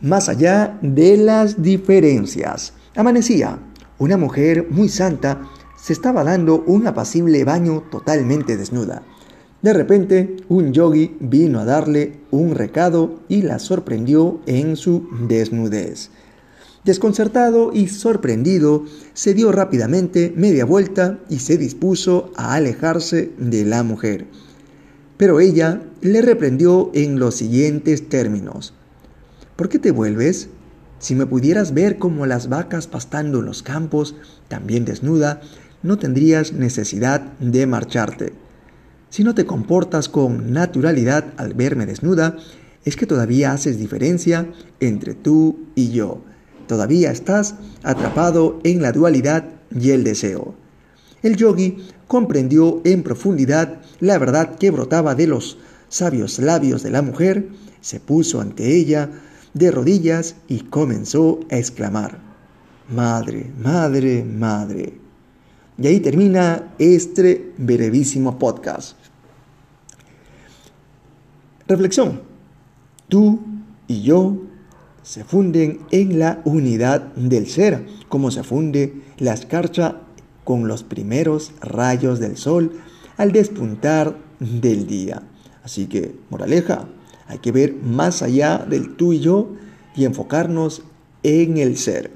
más allá de las diferencias. Amanecía. Una mujer muy santa se estaba dando un apacible baño totalmente desnuda. De repente, un yogi vino a darle un recado y la sorprendió en su desnudez. Desconcertado y sorprendido, se dio rápidamente media vuelta y se dispuso a alejarse de la mujer. Pero ella le reprendió en los siguientes términos. ¿Por qué te vuelves? Si me pudieras ver como las vacas pastando en los campos, también desnuda, no tendrías necesidad de marcharte. Si no te comportas con naturalidad al verme desnuda, es que todavía haces diferencia entre tú y yo. Todavía estás atrapado en la dualidad y el deseo. El yogi comprendió en profundidad la verdad que brotaba de los sabios labios de la mujer, se puso ante ella, de rodillas y comenzó a exclamar, Madre, Madre, Madre. Y ahí termina este brevísimo podcast. Reflexión. Tú y yo se funden en la unidad del ser, como se funde la escarcha con los primeros rayos del sol al despuntar del día. Así que, moraleja, hay que ver más allá del tú y yo y enfocarnos en el ser.